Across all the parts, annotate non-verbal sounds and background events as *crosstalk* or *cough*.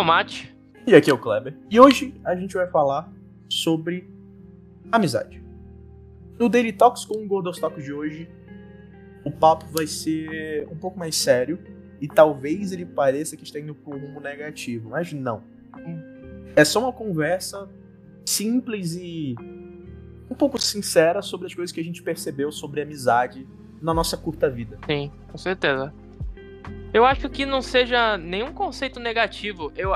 o Mate. E aqui é o Kleber. E hoje a gente vai falar sobre amizade. No Daily Talks com o Gordos Talks de hoje, o papo vai ser um pouco mais sério e talvez ele pareça que está indo para um rumo negativo, mas não. É só uma conversa simples e um pouco sincera sobre as coisas que a gente percebeu sobre amizade na nossa curta vida. Sim, com certeza. Eu acho que não seja nenhum conceito negativo. Eu,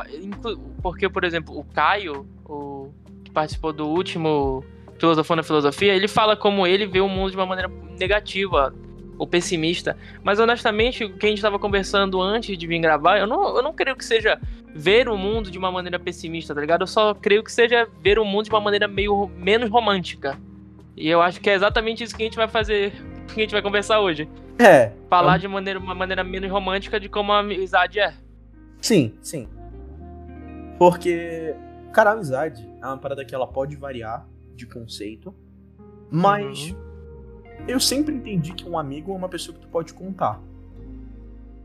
porque, por exemplo, o Caio, o, que participou do último Filosofando a Filosofia, ele fala como ele vê o mundo de uma maneira negativa ou pessimista. Mas honestamente, o que a gente estava conversando antes de vir gravar, eu não, eu não creio que seja ver o mundo de uma maneira pessimista, tá ligado? Eu só creio que seja ver o mundo de uma maneira meio menos romântica. E eu acho que é exatamente isso que a gente vai fazer, que a gente vai conversar hoje. É. Falar é de maneira, uma maneira menos romântica de como a amizade é. Sim, sim. Porque, cara, a amizade é uma parada que ela pode variar de conceito, mas uhum. eu sempre entendi que um amigo é uma pessoa que tu pode contar.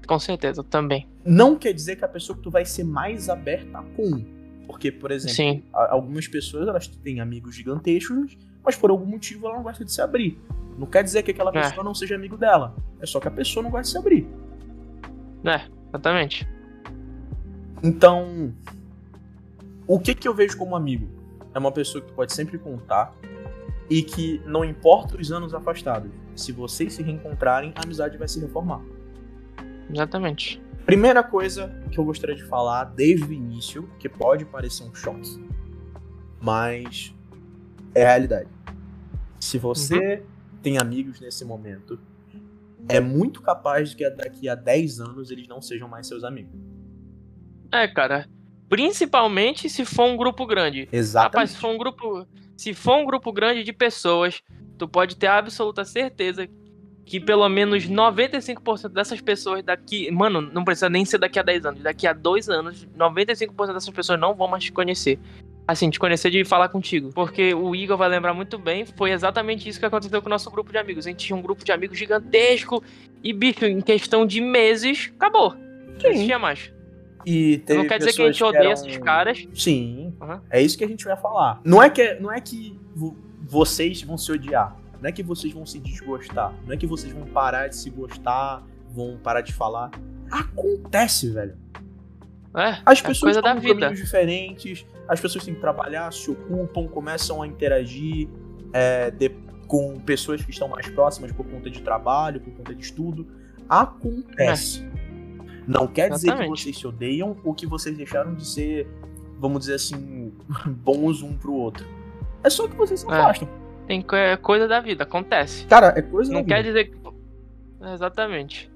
Com certeza, também. Não quer dizer que a pessoa que tu vai ser mais aberta com. Porque, por exemplo, Sim. algumas pessoas elas têm amigos gigantescos, mas por algum motivo ela não gosta de se abrir. Não quer dizer que aquela é. pessoa não seja amigo dela. É só que a pessoa não gosta de se abrir. É, exatamente. Então, o que que eu vejo como amigo? É uma pessoa que tu pode sempre contar e que não importa os anos afastados, se vocês se reencontrarem, a amizade vai se reformar. Exatamente. Primeira coisa que eu gostaria de falar desde o início, que pode parecer um choque, mas é a realidade. Se você uhum. Tem amigos nesse momento, é muito capaz de que daqui a 10 anos eles não sejam mais seus amigos. É, cara. Principalmente se for um grupo grande. Exatamente. Rapaz, se for um grupo, se for um grupo grande de pessoas, tu pode ter absoluta certeza que pelo menos 95% dessas pessoas daqui. Mano, não precisa nem ser daqui a 10 anos. Daqui a 2 anos, 95% dessas pessoas não vão mais te conhecer. Assim, te conhecer de falar contigo. Porque o Igor vai lembrar muito bem, foi exatamente isso que aconteceu com o nosso grupo de amigos. A gente tinha um grupo de amigos gigantesco e, bicho, em questão de meses, acabou. Sim. Não existia mais. E não quer dizer que a gente odeia eram... esses caras. Sim. Uhum. É isso que a gente vai falar. Não é que, não é que vocês vão se odiar. Não é que vocês vão se desgostar. Não é que vocês vão parar de se gostar, vão parar de falar. Acontece, velho. É, as é pessoas estão com caminhos diferentes, as pessoas têm que trabalhar, se ocupam, começam a interagir é, de, com pessoas que estão mais próximas por conta de trabalho, por conta de estudo. Acontece. É. Não quer dizer Exatamente. que vocês se odeiam ou que vocês deixaram de ser, vamos dizer assim, *laughs* bons um pro outro. É só que vocês se é. afastam. Tem é coisa da vida, acontece. Cara, é coisa Não da quer vida. dizer que. Exatamente.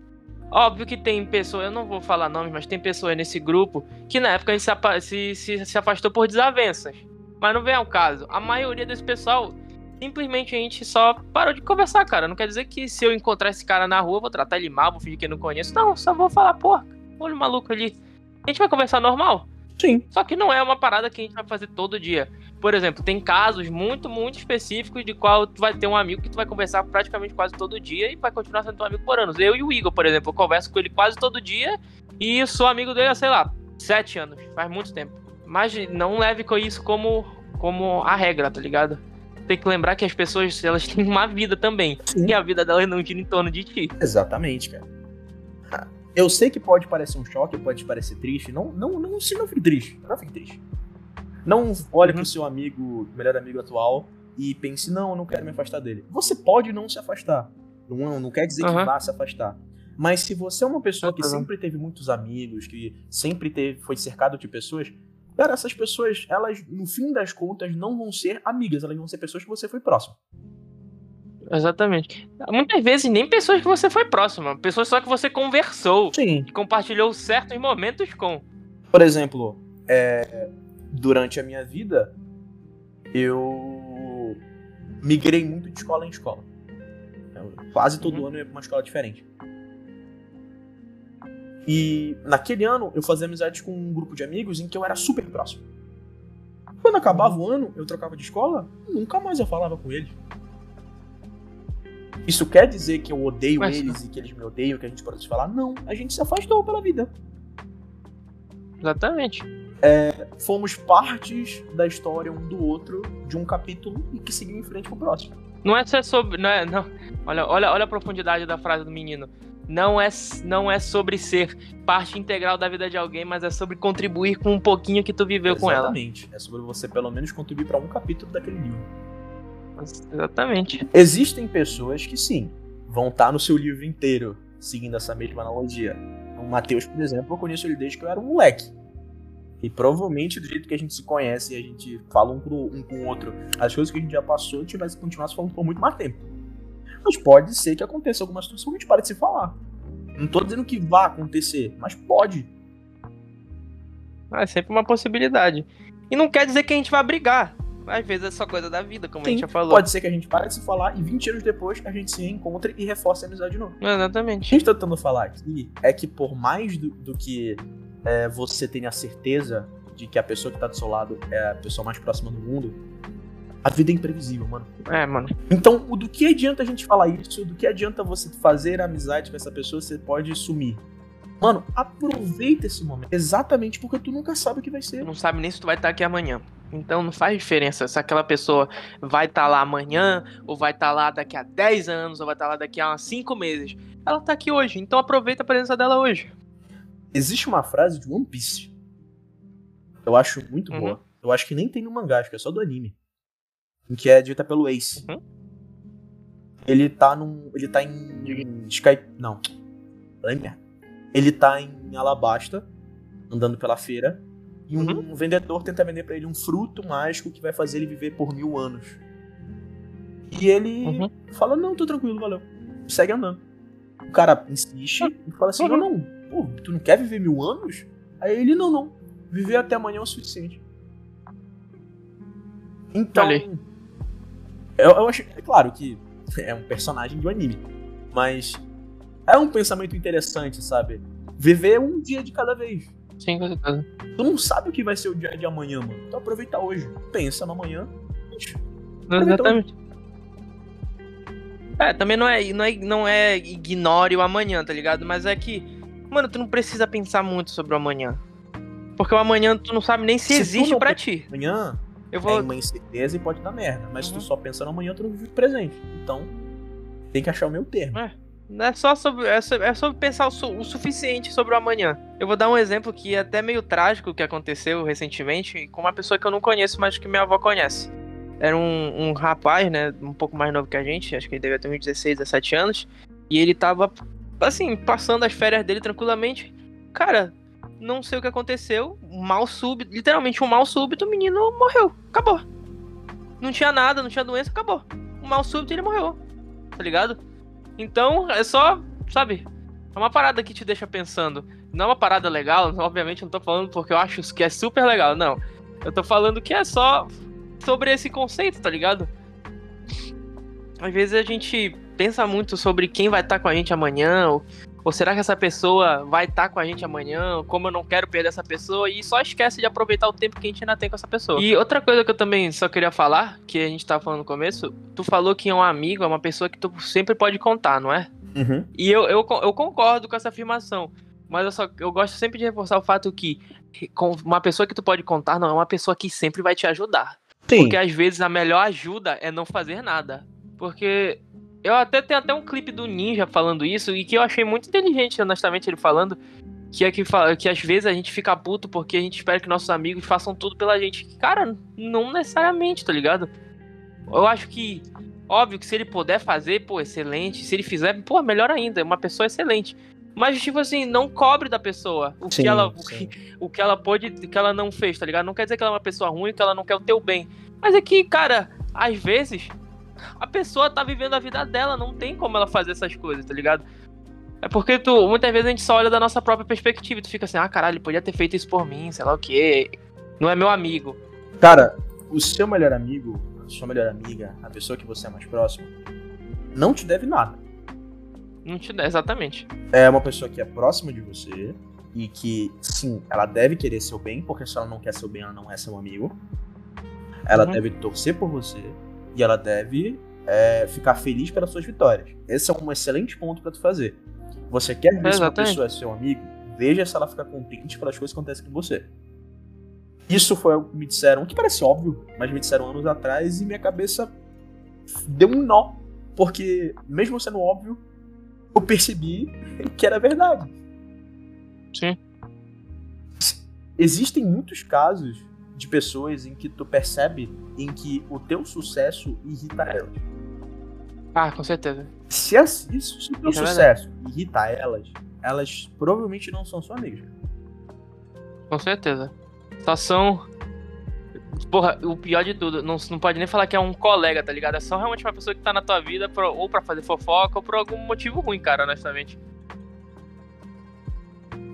Óbvio que tem pessoas, eu não vou falar nomes, mas tem pessoas nesse grupo que na época a gente se, se, se afastou por desavenças. Mas não vem ao caso. A maioria desse pessoal, simplesmente a gente só parou de conversar, cara. Não quer dizer que se eu encontrar esse cara na rua, vou tratar ele mal, vou fingir que eu não conheço. Não, só vou falar, porra, olha o maluco ali. A gente vai conversar normal. Sim. Só que não é uma parada que a gente vai fazer todo dia. Por exemplo, tem casos muito, muito específicos de qual tu vai ter um amigo que tu vai conversar praticamente quase todo dia e vai continuar sendo teu amigo por anos. Eu e o Igor, por exemplo, eu converso com ele quase todo dia e sou amigo dele há, sei lá, sete anos. Faz muito tempo. Mas não leve com isso como, como a regra, tá ligado? Tem que lembrar que as pessoas, elas têm uma vida também. Sim. E a vida delas não gira em torno de ti. Exatamente, cara. Eu sei que pode parecer um choque, pode parecer triste. Não, não, não, se não fique triste. Não fique triste. Não olhe uhum. pro seu amigo, melhor amigo atual, e pense, não, eu não quero me afastar dele. Você pode não se afastar. Não, não quer dizer uhum. que vá se afastar. Mas se você é uma pessoa que sempre teve muitos amigos, que sempre teve, foi cercado de pessoas, cara, essas pessoas, elas, no fim das contas, não vão ser amigas, elas vão ser pessoas que você foi próximo. Exatamente. Muitas vezes nem pessoas que você foi próxima, pessoas só que você conversou. Sim. compartilhou certos momentos com. Por exemplo, é, durante a minha vida, eu migrei muito de escola em escola. Eu, quase todo uhum. ano eu ia pra uma escola diferente. E naquele ano eu fazia amizade com um grupo de amigos em que eu era super próximo. Quando acabava o ano, eu trocava de escola, nunca mais eu falava com eles. Isso quer dizer que eu odeio Mas... eles e que eles me odeiam, que a gente pode se falar? Não, a gente se afastou pela vida. Exatamente. É, fomos partes da história um do outro de um capítulo e que seguiu em frente pro próximo. Não é só sobre. Não é, não. Olha, olha, olha a profundidade da frase do menino. Não é, não é sobre ser parte integral da vida de alguém, mas é sobre contribuir com um pouquinho que tu viveu Exatamente. com ela. Exatamente. É sobre você pelo menos contribuir para um capítulo daquele livro. Exatamente. Existem pessoas que sim, vão estar no seu livro inteiro, seguindo essa mesma analogia. O Matheus, por exemplo, eu conheço ele desde que eu era um moleque. E provavelmente, do jeito que a gente se conhece e a gente fala um, pro, um com o outro, as coisas que a gente já passou, a gente vai continuar se falando por muito mais tempo. Mas pode ser que aconteça alguma situação que a gente pare de se falar. Não tô dizendo que vá acontecer, mas pode. É sempre uma possibilidade. E não quer dizer que a gente vai brigar. Às vezes é só coisa da vida, como Sim, a gente já falou. Pode ser que a gente pare de se falar e 20 anos depois a gente se reencontre e reforce a amizade de novo. Exatamente. O que a gente tá tentando falar aqui é que por mais do, do que é, você tenha certeza de que a pessoa que tá do seu lado é a pessoa mais próxima do mundo, a vida é imprevisível, mano. É, mano. Então, do que adianta a gente falar isso? Do que adianta você fazer amizade com essa pessoa? Você pode sumir. Mano, aproveita esse momento. Exatamente porque tu nunca sabe o que vai ser. Tu não sabe nem se tu vai estar aqui amanhã. Então não faz diferença se aquela pessoa vai estar lá amanhã, ou vai estar lá daqui a 10 anos, ou vai estar lá daqui a 5 meses. Ela tá aqui hoje, então aproveita a presença dela hoje. Existe uma frase de One Piece. Eu acho muito uhum. boa. Eu acho que nem tem no mangá, acho que é só do anime. Em que é dita pelo Ace. Uhum. Ele tá num. Ele tá em. em Sky. Não. Ele tá em Alabasta, andando pela feira. E um uhum. vendedor tenta vender para ele um fruto mágico que vai fazer ele viver por mil anos. E ele uhum. fala: Não, tô tranquilo, valeu. Segue andando. O cara insiste e fala assim: Não, não, pô, tu não quer viver mil anos? Aí ele: Não, não. Viver até amanhã é o suficiente. Então. Eu, eu acho. É claro que é um personagem do anime. Mas é um pensamento interessante, sabe? Viver um dia de cada vez. Sim, com certeza. Tu não sabe o que vai ser o dia de amanhã, mano. Então aproveita hoje. Pensa no amanhã. Exatamente. É, também não é, não é, não é ignore o amanhã, tá ligado? Mas é que, mano, tu não precisa pensar muito sobre o amanhã. Porque o amanhã tu não sabe nem se, se existe para ti. Amanhã eu vou... é uma incerteza e pode dar merda. Mas uhum. se tu só pensa no amanhã, tu não vive o presente. Então, tem que achar o meu termo. É. Não é só sobre, é sobre, é sobre pensar o, su, o, suficiente sobre o amanhã. Eu vou dar um exemplo que é até meio trágico que aconteceu recentemente com uma pessoa que eu não conheço, mas que minha avó conhece. Era um, um rapaz, né, um pouco mais novo que a gente, acho que ele devia ter uns 16, 17 anos, e ele tava, assim, passando as férias dele tranquilamente. Cara, não sei o que aconteceu, mal súbito, literalmente um mal súbito, o menino morreu, acabou. Não tinha nada, não tinha doença, acabou. Um mal súbito ele morreu, tá ligado? Então, é só, sabe? É uma parada que te deixa pensando. Não é uma parada legal, obviamente não tô falando porque eu acho que é super legal, não. Eu tô falando que é só sobre esse conceito, tá ligado? Às vezes a gente pensa muito sobre quem vai estar tá com a gente amanhã, ou, ou será que essa pessoa vai estar tá com a gente amanhã, como eu não quero perder essa pessoa, e só esquece de aproveitar o tempo que a gente ainda tem com essa pessoa. E outra coisa que eu também só queria falar, que a gente tava falando no começo, tu falou que é um amigo, é uma pessoa que tu sempre pode contar, não é? Uhum. E eu, eu, eu concordo com essa afirmação. Mas eu, só, eu gosto sempre de reforçar o fato que com uma pessoa que tu pode contar não é uma pessoa que sempre vai te ajudar. Sim. Porque às vezes a melhor ajuda é não fazer nada. Porque eu até tenho até um clipe do Ninja falando isso e que eu achei muito inteligente, honestamente, ele falando que é que, que às vezes a gente fica puto porque a gente espera que nossos amigos façam tudo pela gente. Cara, não necessariamente, tá ligado? Eu acho que, óbvio que se ele puder fazer, pô, excelente. Se ele fizer, pô, melhor ainda, é uma pessoa excelente. Mas, tipo assim, não cobre da pessoa o sim, que ela o que, o que ela pode, o que ela não fez, tá ligado? Não quer dizer que ela é uma pessoa ruim, que ela não quer o teu bem. Mas é que, cara, às vezes a pessoa tá vivendo a vida dela, não tem como ela fazer essas coisas, tá ligado? É porque tu, muitas vezes a gente só olha da nossa própria perspectiva e tu fica assim, ah, caralho, ele podia ter feito isso por mim, sei lá o quê. Não é meu amigo. Cara, o seu melhor amigo, a sua melhor amiga, a pessoa que você é mais próximo, não te deve nada. Não te deve, exatamente. É uma pessoa que é próxima de você e que, sim, ela deve querer seu bem, porque se ela não quer seu bem, ela não é seu amigo. Ela uhum. deve torcer por você e ela deve é, ficar feliz pelas suas vitórias. Esse é um excelente ponto para tu fazer. Você quer ver é, se uma pessoa é seu amigo? Veja se ela fica contente pelas coisas que acontecem com você. Isso foi o que me disseram, que parece óbvio, mas me disseram anos atrás e minha cabeça deu um nó. Porque, mesmo sendo óbvio, eu percebi *laughs* que era verdade. Sim. Existem muitos casos de pessoas em que tu percebe em que o teu sucesso irrita elas. Ah, com certeza. Se, isso, se o teu Isso é sucesso irrita elas, elas provavelmente não são sua amiga. Com certeza. Só são. Porra, o pior de tudo, não, não pode nem falar que é um colega, tá ligado? É só realmente uma pessoa que tá na tua vida pro- ou pra fazer fofoca ou por algum motivo ruim, cara, honestamente.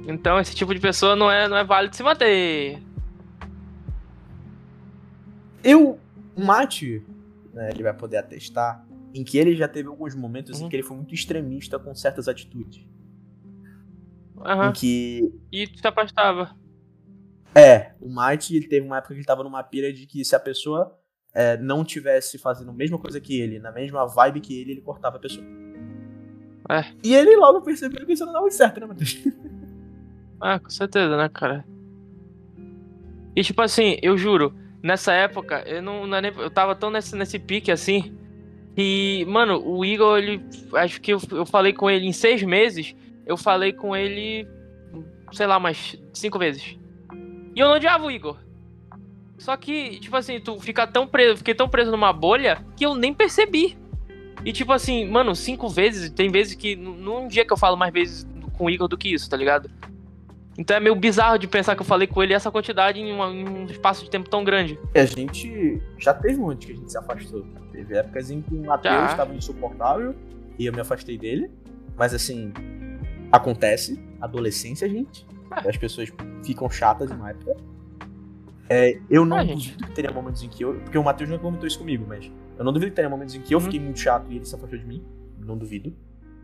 Então esse tipo de pessoa não é, não é válido se manter. Eu, o Mate, né, ele vai poder atestar em que ele já teve alguns momentos Uhum. em que ele foi muito extremista com certas atitudes. Aham. Em que E tu se afastava. É, o Might, ele teve uma época que ele tava numa pira de que se a pessoa é, não tivesse fazendo a mesma coisa que ele, na mesma vibe que ele, ele cortava a pessoa. É. E ele logo percebeu que isso não dava certo, né, Matheus? Ah, com certeza, né, cara? E tipo assim, eu juro, nessa época, eu não, não é nem- eu tava tão nesse, nesse pique assim. E, mano, o Igor, ele. Acho que eu, eu falei com ele em seis meses. Eu falei com ele, sei lá, umas cinco vezes. E eu não odiava o Igor. Só que, tipo assim, tu fica tão preso, fiquei tão preso numa bolha que eu nem percebi. E tipo assim, mano, cinco vezes, tem vezes que. Num dia que eu falo mais vezes com o Igor do que isso, tá ligado? Então é meio bizarro de pensar que eu falei com ele essa quantidade em, uma- em um espaço de tempo tão grande. E a gente já teve momentos que a gente se afastou. Teve épocas em que o Matheus estava insuportável e eu me afastei dele. Mas assim, acontece. Adolescência, gente. As pessoas ficam chatas em uma época. É, eu não Ah, duvido que teria momentos em que eu. Porque o Matheus não comentou isso comigo, mas eu não duvido que teria momentos em que eu Uhum. fiquei muito chato e ele se afastou de mim. Não duvido.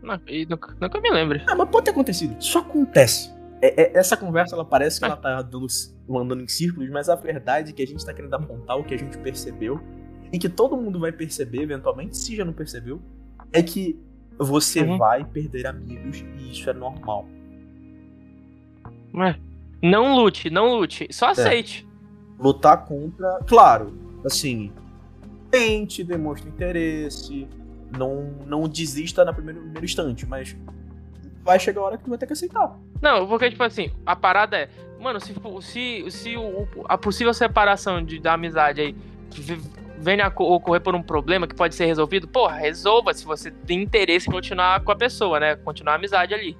Não, nunca, nunca me lembre. Ah, mas pode ter acontecido. Isso acontece. É- é- essa conversa, ela parece que Ah. ela tá dando, andando em círculos, mas a verdade é que a gente tá querendo apontar o que a gente percebeu e que todo mundo vai perceber, eventualmente, se já não percebeu, é que você Uhum. vai perder amigos e isso é normal. É. Não lute, não lute. Só aceite. Lutar contra, claro, assim, tente, demonstre interesse, não, não desista na primeiro, no primeiro instante, mas vai chegar a hora que tu vai ter que aceitar. Não, porque, tipo assim, a parada é. Mano, se, se, se o- a possível separação de, da amizade aí v- venha a co- ocorrer por um problema que pode ser resolvido, porra, resolva se você tem interesse em continuar com a pessoa, né? Continuar a amizade ali.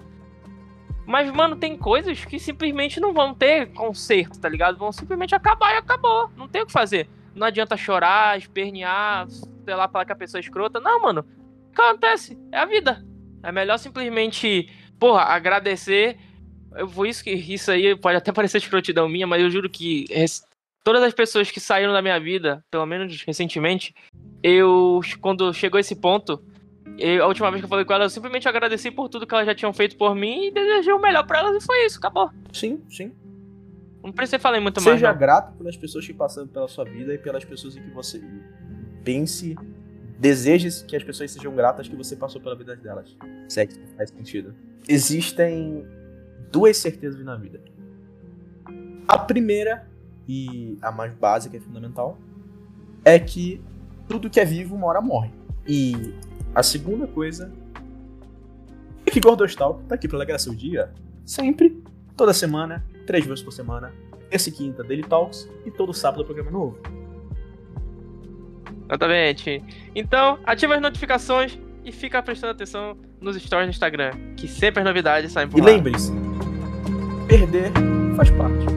Mas, mano, tem coisas que simplesmente não vão ter conserto, tá ligado? Vão simplesmente acabar e acabou. Não tem o que fazer. Não adianta chorar, espernear, sei lá, falar que a pessoa é escrota. Não, mano. Acontece. É a vida. É melhor simplesmente, porra, agradecer. Eu vou isso que isso aí pode até parecer escrotidão minha, mas eu juro que res- todas as pessoas que saíram da minha vida, pelo menos recentemente, eu quando chegou esse ponto, eu- a última vez que eu falei com elas, eu simplesmente agradeci por tudo que elas já tinham feito por mim e desejei o melhor pra elas e foi isso, acabou. Sim, sim. Não precisei falar muito mais. Seja grato pelas pessoas que passaram pela sua vida e pelas pessoas em que você pense, deseje que as pessoas sejam gratas que você passou pela vida delas. Isso faz sentido. Existem duas certezas na vida. A primeira, e a mais básica e fundamental, é que tudo que é vivo uma hora morre. E a segunda coisa é que Gordostal tá aqui pra alegrar seu dia sempre, toda semana, três vezes por semana, terça e quinta Daily Talks e todo sábado programa novo. Exatamente. Então, ativa as notificações e fica prestando atenção nos stories do Instagram, que sempre as novidades saem por E lá. lembre-se, perder faz parte.